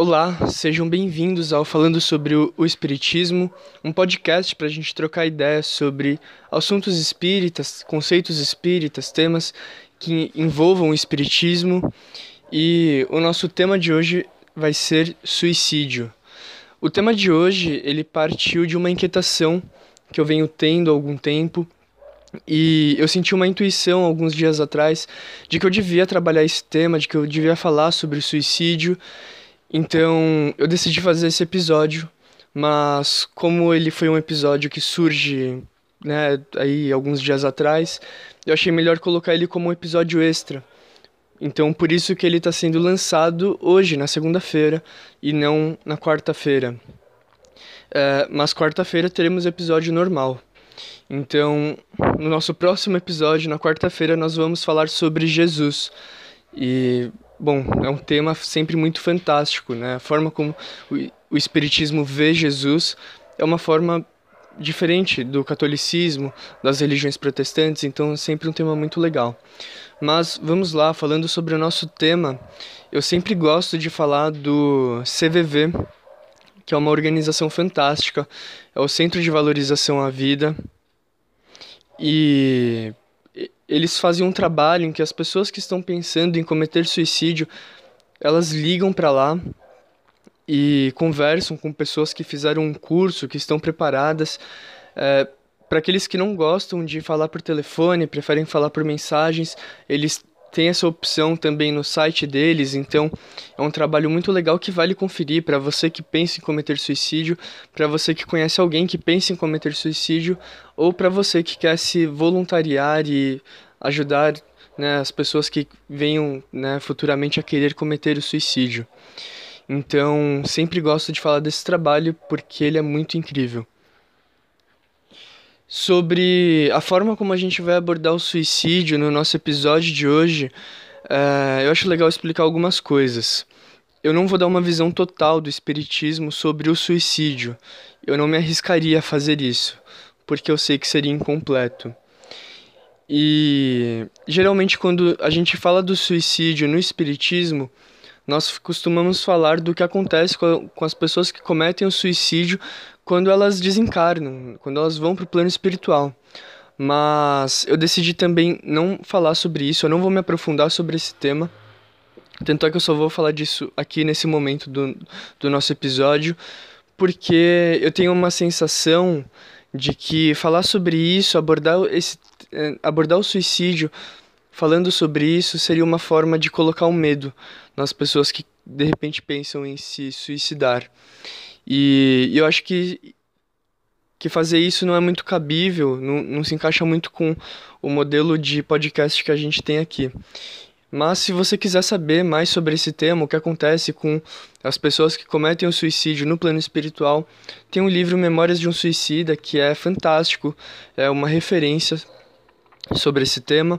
Olá, sejam bem-vindos ao Falando sobre o, Espiritismo, um podcast para a gente trocar ideias sobre assuntos espíritas, conceitos espíritas, temas que envolvam o Espiritismo. E o nosso tema de hoje vai ser suicídio. O tema de hoje ele partiu de uma inquietação que eu venho tendo há algum tempo e eu senti uma intuição alguns dias atrás de que eu devia trabalhar esse tema, de que eu devia falar sobre o suicídio então eu decidi fazer esse episódio, mas como ele foi um episódio que surge, né, aí alguns dias atrás, eu achei melhor colocar ele como um episódio extra. Então por isso que ele está sendo lançado hoje, na segunda-feira, e não na quarta-feira. É, mas quarta-feira teremos episódio normal. Então, no nosso próximo episódio, na quarta-feira, nós vamos falar sobre Jesus. E Bom, é um tema sempre muito fantástico, né? A forma como o Espiritismo vê Jesus é uma forma diferente do catolicismo, das religiões protestantes, então é sempre um tema muito legal. Mas vamos lá, falando sobre o nosso tema, eu sempre gosto de falar do CVV, que é uma organização fantástica, é o Centro de Valorização à Vida. E eles fazem um trabalho em que as pessoas que estão pensando em cometer suicídio, elas ligam para lá e conversam com pessoas que fizeram um curso, que estão preparadas. É, para aqueles que não gostam de falar por telefone, preferem falar por mensagens, eles tem essa opção também no site deles, então é um trabalho muito legal que vale conferir para você que pensa em cometer suicídio, para você que conhece alguém que pensa em cometer suicídio, ou para você que quer se voluntariar e ajudar né, as pessoas que venham né, futuramente a querer cometer o suicídio. Então, sempre gosto de falar desse trabalho porque ele é muito incrível sobre a forma como a gente vai abordar o suicídio no nosso episódio de hoje, uh, eu acho legal explicar algumas coisas. Eu não vou dar uma visão total do Espiritismo sobre o suicídio. Eu não me arriscaria a fazer isso, porque eu sei que seria incompleto. E geralmente, quando a gente fala do suicídio no Espiritismo, nós costumamos falar do que acontece com, as pessoas que cometem o suicídio quando elas desencarnam, quando elas vão para o plano espiritual. Mas eu decidi também não falar sobre isso, eu não vou me aprofundar sobre esse tema. Tanto é que eu só vou falar disso aqui nesse momento do, do nosso episódio, porque eu tenho uma sensação de que falar sobre isso, abordar, esse, eh, abordar o suicídio falando sobre isso seria uma forma de colocar um medo nas pessoas que de repente pensam em se suicidar. E, eu acho que, que fazer isso não é muito cabível, não, não se encaixa muito com o modelo de podcast que a gente tem aqui. Mas se você quiser saber mais sobre esse tema, o que acontece com as pessoas que cometem o suicídio no plano espiritual, tem um livro Memórias de um Suicida que é fantástico, é uma referência sobre esse tema.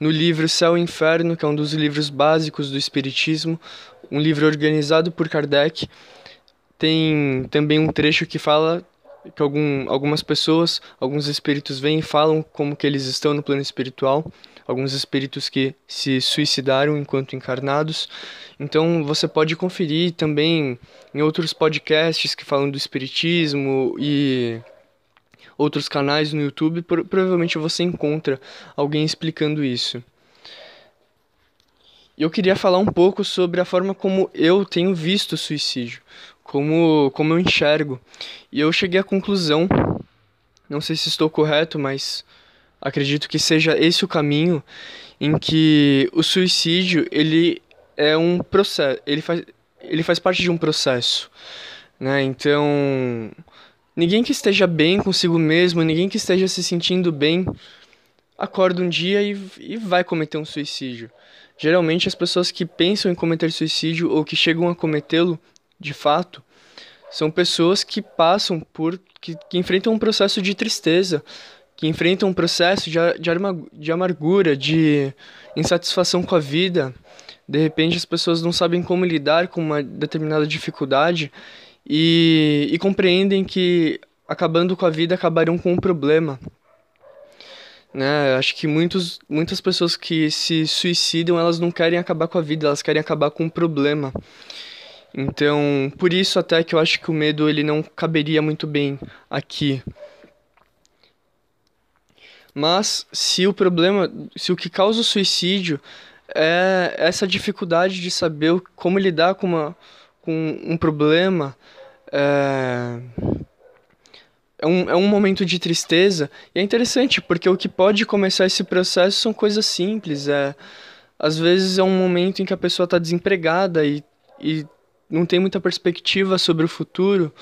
No livro Céu e Inferno, que é um dos livros básicos do Espiritismo, um livro organizado por Kardec, tem também um trecho que fala que algum, algumas pessoas, alguns espíritos vêm e falam como que eles estão no plano espiritual, alguns espíritos que se suicidaram enquanto encarnados. Então você pode conferir também em outros podcasts que falam do espiritismo e outros canais no YouTube, provavelmente você encontra alguém explicando isso. Eu queria falar um pouco sobre a forma como eu tenho visto o suicídio, como, como eu enxergo. E eu cheguei à conclusão, não sei se estou correto, mas acredito que seja esse o caminho em que o suicídio ele é um processo, ele faz, ele faz parte de um processo, né? Então, ninguém que esteja bem consigo mesmo, ninguém que esteja se sentindo bem, acorda um dia e, e vai cometer um suicídio. Geralmente as pessoas que pensam em cometer suicídio ou que chegam a cometê-lo de fato, são pessoas que passam por. que, que enfrentam um processo de tristeza, que enfrentam um processo de, de, de amargura, de insatisfação com a vida. De repente as pessoas não sabem como lidar com uma determinada dificuldade e, e compreendem que acabando com a vida acabarão com um problema. Né? Acho que muitos, muitas pessoas que se suicidam, elas não querem acabar com a vida, elas querem acabar com um problema. Então, por isso até que eu acho que o medo ele não caberia muito bem aqui. Mas se o problema, se o que causa o suicídio é essa dificuldade de saber como lidar com, uma, com um problema, é, é, um, é um momento de tristeza. E é interessante, porque o que pode começar esse processo são coisas simples. É, às vezes é um momento em que a pessoa está desempregada e, e não tem muita perspectiva sobre o futuro,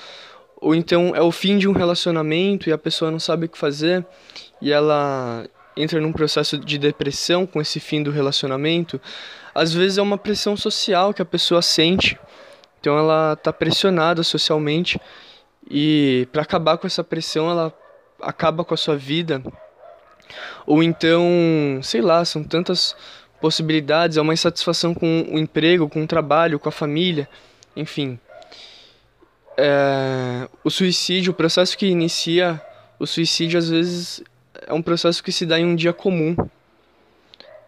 ou então é o fim de um relacionamento e a pessoa não sabe o que fazer e ela entra num processo de depressão com esse fim do relacionamento, às vezes é uma pressão social que a pessoa sente. Então ela está pressionada socialmente e para acabar com essa pressão ela acaba com a sua vida. Ou então, sei lá, são tantas possibilidades, é uma insatisfação com o emprego, com o trabalho, com a família, enfim. É, o suicídio, o processo que inicia o suicídio às vezes é um processo que se dá em um dia comum,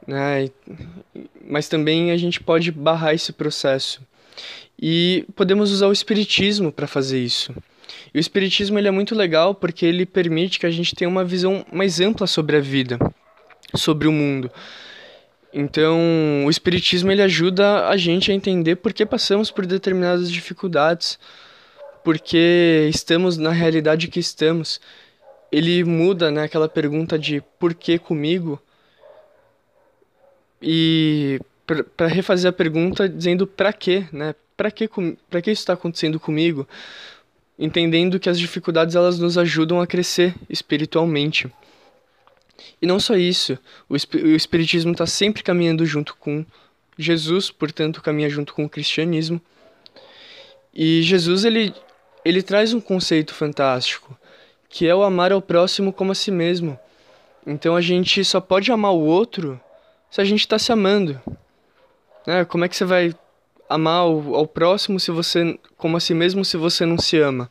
né? Mas também a gente pode barrar esse processo. E podemos usar o espiritismo para fazer isso. E o espiritismo ele é muito legal porque ele permite que a gente tenha uma visão mais ampla sobre a vida, sobre o mundo. Então, o espiritismo ele ajuda a gente a entender por que passamos por determinadas dificuldades, porque estamos na realidade que estamos ele muda, né, aquela pergunta de por que comigo? E para refazer a pergunta dizendo para quê, né? Para que para que isso está acontecendo comigo? Entendendo que as dificuldades elas nos ajudam a crescer espiritualmente. E não só isso, o, o espiritismo está sempre caminhando junto com Jesus, portanto caminha junto com o cristianismo. E Jesus ele ele traz um conceito fantástico que é o amar ao próximo como a si mesmo. Então a gente só pode amar o outro se a gente está se amando. Né? Como é que você vai amar ao, ao, próximo se você como a si mesmo se você não se ama?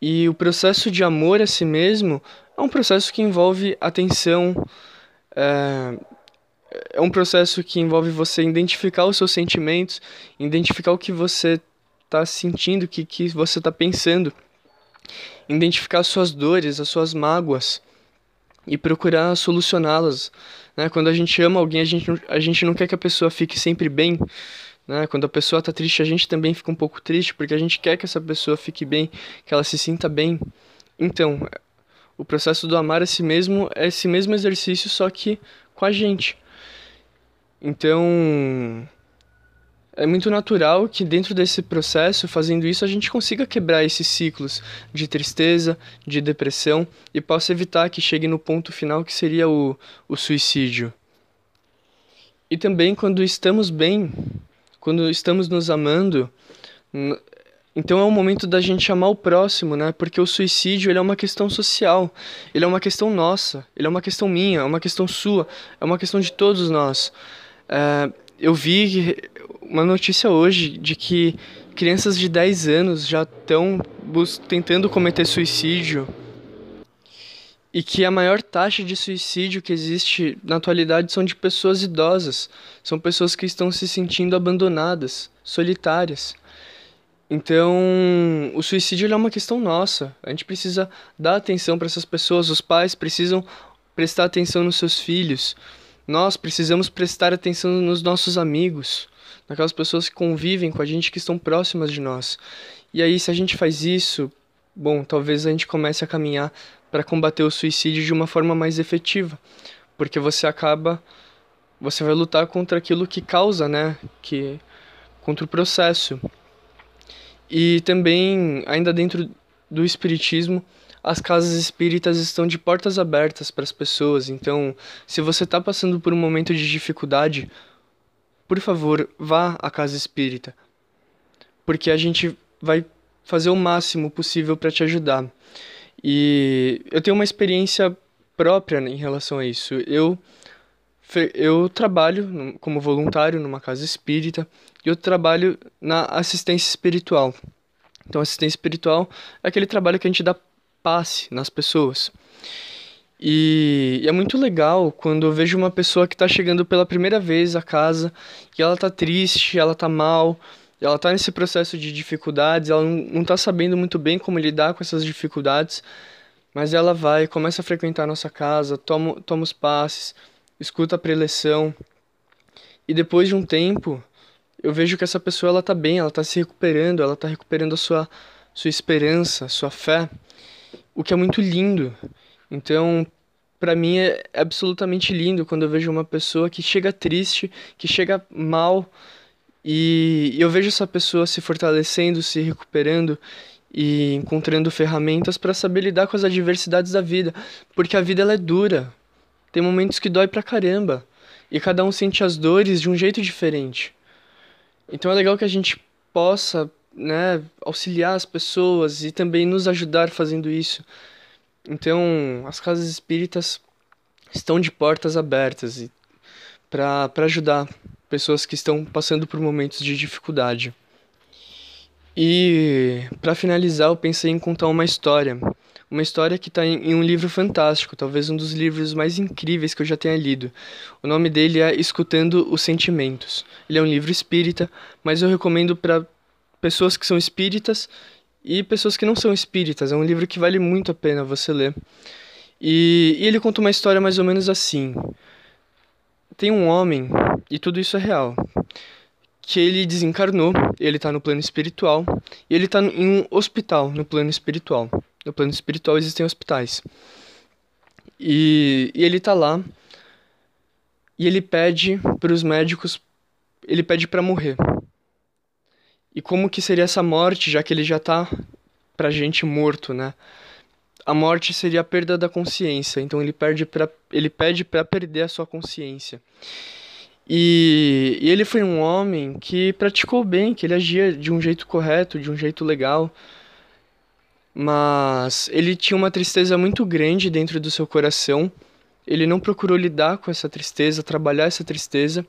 E o processo de amor a si mesmo é um processo que envolve atenção, é, é um processo que envolve você identificar os seus sentimentos, identificar o que você está sentindo, o que, que você está pensando identificar as suas dores, as suas mágoas e procurar solucioná-las. Né? Quando a gente ama alguém, a gente, a gente não quer que a pessoa fique sempre bem. Né? Quando a pessoa está triste, a gente também fica um pouco triste, porque a gente quer que essa pessoa fique bem, que ela se sinta bem. Então, o processo do amar a si mesmo é esse mesmo exercício, só que com a gente. Então, é muito natural que dentro desse processo, fazendo isso, a gente consiga quebrar esses ciclos de tristeza, de depressão e possa evitar que chegue no ponto final que seria o, o suicídio. E também quando estamos bem, quando estamos nos amando, então é o momento da gente amar o próximo, né? Porque o suicídio ele é uma questão social, ele é uma questão nossa, ele é uma questão minha, é uma questão sua, é uma questão de todos nós. É, eu vi uma notícia hoje de que crianças de 10 anos já estão tentando cometer suicídio e que a maior taxa de suicídio que existe na atualidade são de pessoas idosas, são pessoas que estão se sentindo abandonadas, solitárias. Então, o suicídio é uma questão nossa. A gente precisa dar atenção para essas pessoas, os pais precisam prestar atenção nos seus filhos. Nós precisamos prestar atenção nos nossos amigos naquelas pessoas que convivem com a gente, que estão próximas de nós. E aí, se a gente faz isso, bom, talvez a gente comece a caminhar para combater o suicídio de uma forma mais efetiva, porque você acaba, você vai lutar contra aquilo que causa, né, que contra o processo. E também, ainda dentro do espiritismo, as casas espíritas estão de portas abertas para as pessoas. Então, se você está passando por um momento de dificuldade, por favor, vá à casa espírita, porque a gente vai fazer o máximo possível para te ajudar. E eu tenho uma experiência própria em relação a isso. Eu eu trabalho como voluntário numa casa espírita e eu trabalho na assistência espiritual. Então, assistência espiritual é aquele trabalho que a gente dá passe nas pessoas. E, é muito legal quando eu vejo uma pessoa que está chegando pela primeira vez à casa e ela tá triste, ela tá mal, ela está nesse processo de dificuldades, ela não está sabendo muito bem como lidar com essas dificuldades, mas ela vai, começa a frequentar a nossa casa, toma, toma os passes, escuta a preleção, e depois de um tempo, eu vejo que essa pessoa ela tá bem, ela está se recuperando, ela está recuperando a sua, sua esperança, sua fé, o que é muito lindo. Então, para mim é absolutamente lindo quando eu vejo uma pessoa que chega triste, que chega mal, e eu vejo essa pessoa se fortalecendo, se recuperando e encontrando ferramentas para saber lidar com as adversidades da vida, porque a vida ela é dura. Tem momentos que dói pra caramba, e cada um sente as dores de um jeito diferente. Então é legal que a gente possa, né, auxiliar as pessoas e também nos ajudar fazendo isso. Então, as casas espíritas estão de portas abertas para ajudar pessoas que estão passando por momentos de dificuldade. E para finalizar, eu pensei em contar uma história, uma história que está em, um livro fantástico, talvez um dos livros mais incríveis que eu já tenha lido. O nome dele é Escutando os Sentimentos. Ele é um livro espírita, mas eu recomendo para pessoas que são espíritas e pessoas que não são espíritas. É um livro que vale muito a pena você ler. E, e ele conta uma história mais ou menos assim. Tem um homem, e tudo isso é real, que ele desencarnou, ele está no plano espiritual, e ele está em um hospital no plano espiritual. No plano espiritual existem hospitais. E, e ele está lá, e ele pede para os médicos, ele pede para morrer. E como que seria essa morte, já que ele já está pra gente morto, né? a morte seria a perda da consciência. Então ele perde para ele pede para perder a sua consciência. E, e, ele foi um homem que praticou bem, que ele agia de um jeito correto, de um jeito legal. Mas ele tinha uma tristeza muito grande dentro do seu coração. Ele não procurou lidar com essa tristeza, trabalhar essa tristeza.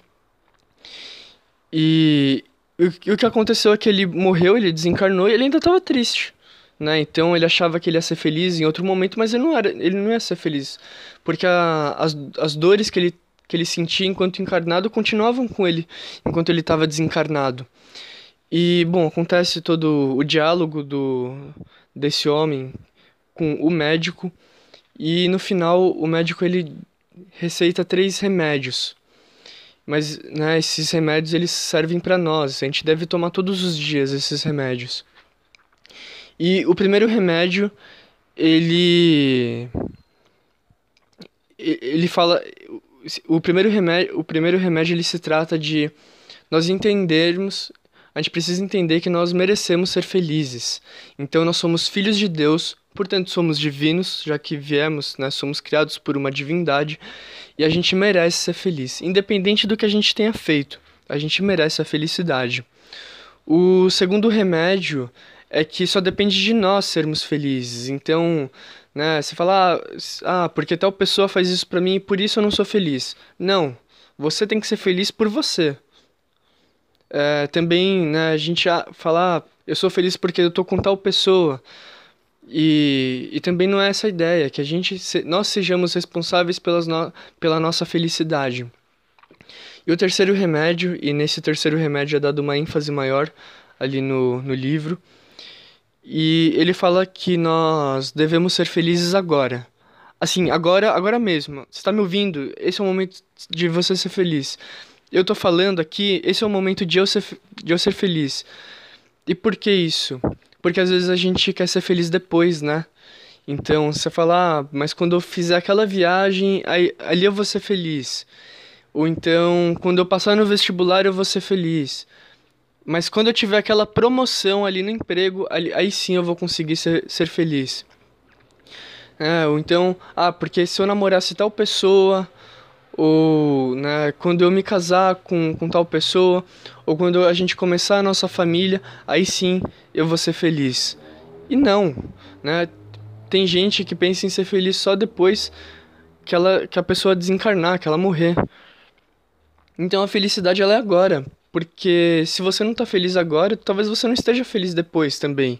E, o que aconteceu é que ele morreu, ele desencarnou e ele ainda estava triste né? Então ele achava que ele ia ser feliz em outro momento, mas ele não era, ele não ia ser feliz, porque a, as, as dores que ele que ele sentia enquanto encarnado continuavam com ele enquanto ele estava desencarnado. E bom, acontece todo o diálogo do desse homem com o médico e no final o médico ele receita três remédios. Mas né, esses remédios eles servem para nós, a gente deve tomar todos os dias esses remédios. E o primeiro remédio, ele ele fala o primeiro remédio, o primeiro remédio ele se trata de nós entendermos, a gente precisa entender que nós merecemos ser felizes. Então nós somos filhos de Deus, portanto somos divinos, já que viemos, né, somos criados por uma divindade e a gente merece ser feliz, independente do que a gente tenha feito. A gente merece a felicidade. O segundo remédio é que só depende de nós sermos felizes. Então, né, você fala, ah, ah porque tal pessoa faz isso para mim e por isso eu não sou feliz. Não, você tem que ser feliz por você. É, também, né, a gente fala, ah, eu sou feliz porque eu tô com tal pessoa. E, e também não é essa ideia, que a gente, nós sejamos responsáveis pelas no, pela nossa felicidade. E o terceiro remédio, e nesse terceiro remédio é dado uma ênfase maior ali no, no livro, e ele fala que nós devemos ser felizes agora. Assim, agora, agora mesmo. Você está me ouvindo? Esse é o momento de você ser feliz. Eu estou falando aqui, esse é o momento de eu ser, de eu ser feliz. E por que isso? Porque às vezes a gente quer ser feliz depois, né? Então, você fala, ah, mas quando eu fizer aquela viagem, aí, ali eu vou ser feliz. Ou então, quando eu passar no vestibular, eu vou ser feliz. Mas quando eu tiver aquela promoção ali no emprego, ali, aí sim eu vou conseguir ser, ser feliz. É, ou então, ah, porque se eu namorasse tal pessoa, ou né, quando eu me casar com, com tal pessoa, ou quando a gente começar a nossa família, aí sim eu vou ser feliz. E não, né? Tem gente que pensa em ser feliz só depois que, ela, que a pessoa desencarnar, que ela morrer. Então a felicidade ela é agora. Porque se você não tá feliz agora, talvez você não esteja feliz depois também.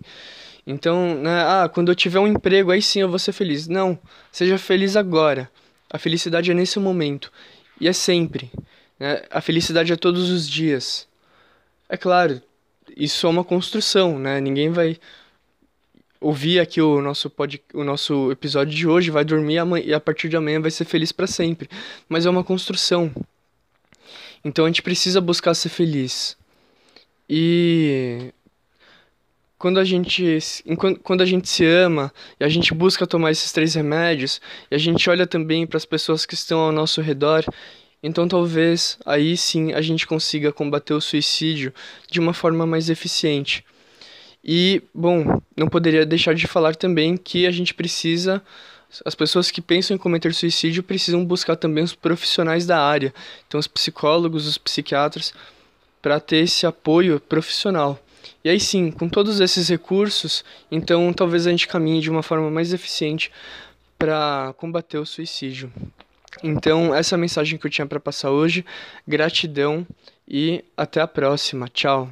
Então, né, ah, quando eu tiver um emprego, aí sim eu vou ser feliz. Não, seja feliz agora. A felicidade é nesse momento. E é sempre. Né? A felicidade é todos os dias. É claro, isso é uma construção, né? Ninguém vai ouvir aqui o nosso, pod, o nosso episódio de hoje, vai dormir amanhã, e a partir de amanhã vai ser feliz para sempre. Mas é uma construção. Então a gente precisa buscar ser feliz. E quando a gente quando a gente se ama e a gente busca tomar esses três remédios e a gente olha também para as pessoas que estão ao nosso redor então talvez aí sim a gente consiga combater o suicídio de uma forma mais eficiente. E, bom, não poderia deixar de falar também que a gente precisa as pessoas que pensam em cometer suicídio precisam buscar também os profissionais da área, então os psicólogos, os psiquiatras, para ter esse apoio profissional. E aí sim, com todos esses recursos, então talvez a gente caminhe de uma forma mais eficiente para combater o suicídio. Então, essa é a mensagem que eu tinha para passar hoje. Gratidão e até a próxima. Tchau.